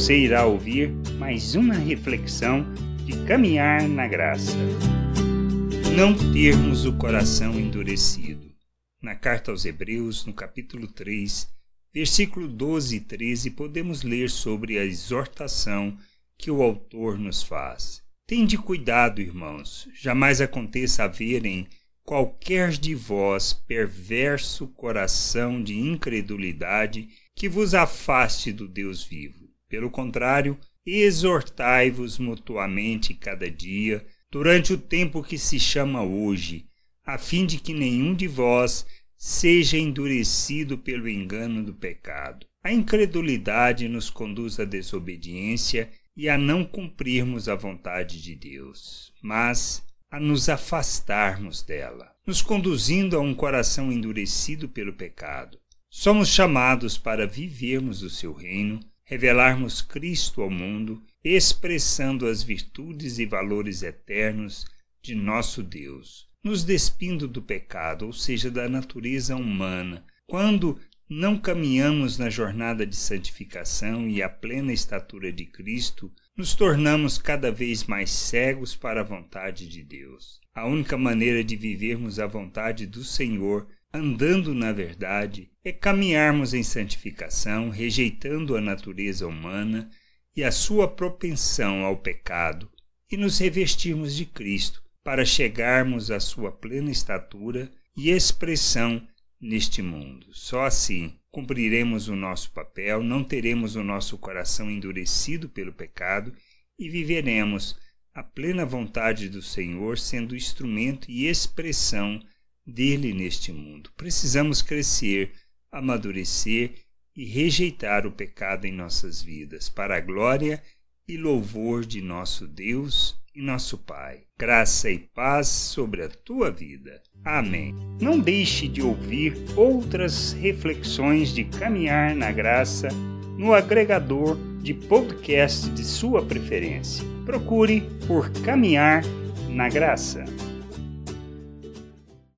Você irá ouvir mais uma reflexão de caminhar na graça. Não termos o coração endurecido. Na carta aos Hebreus, no capítulo 3, versículo 12 e 13, podemos ler sobre a exortação que o autor nos faz. Tende cuidado, irmãos, jamais aconteça haver em qualquer de vós perverso coração de incredulidade que vos afaste do Deus vivo. Pelo contrário, exortai-vos mutuamente cada dia, durante o tempo que se chama hoje, a fim de que nenhum de vós seja endurecido pelo engano do pecado. A incredulidade nos conduz à desobediência e a não cumprirmos a vontade de Deus, mas a nos afastarmos dela, nos conduzindo a um coração endurecido pelo pecado. Somos chamados para vivermos o seu reino, revelarmos Cristo ao mundo, expressando as virtudes e valores eternos de nosso Deus, nos despindo do pecado, ou seja, da natureza humana, quando não caminhamos na jornada de santificação e a plena estatura de Cristo, nos tornamos cada vez mais cegos para a vontade de Deus. A única maneira de vivermos a vontade do Senhor, andando na verdade, é caminharmos em santificação, rejeitando a natureza humana e a sua propensão ao pecado, e nos revestirmos de Cristo, para chegarmos à sua plena estatura e expressão neste mundo. Só assim cumpriremos o nosso papel, não teremos o nosso coração endurecido pelo pecado e viveremos a plena vontade do Senhor, sendo instrumento e expressão dele neste mundo. Precisamos crescer, amadurecer e rejeitar o pecado em nossas vidas, para a glória e louvor de nosso Deus e nosso Pai. Graça e paz sobre a tua vida. Amém. Não deixe de ouvir outras reflexões de caminhar na graça no agregador de podcast de sua preferência. Procure por Caminhar na Graça.